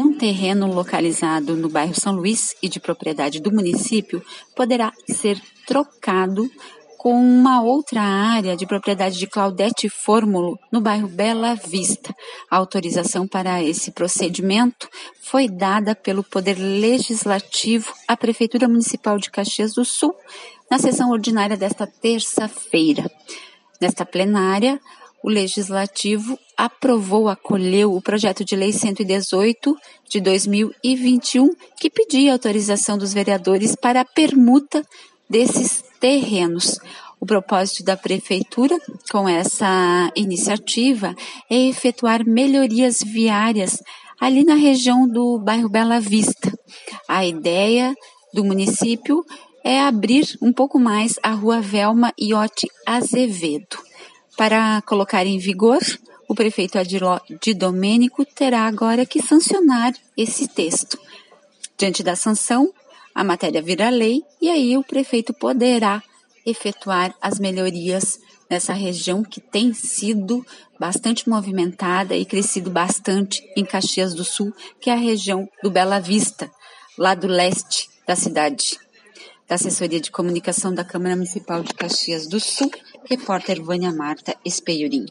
Um terreno localizado no bairro São Luís e de propriedade do município poderá ser trocado com uma outra área de propriedade de Claudete Fórmulo, no bairro Bela Vista. A autorização para esse procedimento foi dada pelo Poder Legislativo à Prefeitura Municipal de Caxias do Sul na sessão ordinária desta terça-feira. Nesta plenária, o Legislativo aprovou, acolheu o projeto de lei 118 de 2021, que pedia autorização dos vereadores para a permuta desses terrenos. O propósito da Prefeitura com essa iniciativa é efetuar melhorias viárias ali na região do bairro Bela Vista. A ideia do município é abrir um pouco mais a rua Velma Iote Azevedo. Para colocar em vigor, o prefeito de Domênico terá agora que sancionar esse texto. Diante da sanção, a matéria vira lei e aí o prefeito poderá efetuar as melhorias nessa região que tem sido bastante movimentada e crescido bastante em Caxias do Sul, que é a região do Bela Vista, lá do leste da cidade da Assessoria de Comunicação da Câmara Municipal de Caxias do Sul, repórter Vânia Marta Espeiurim.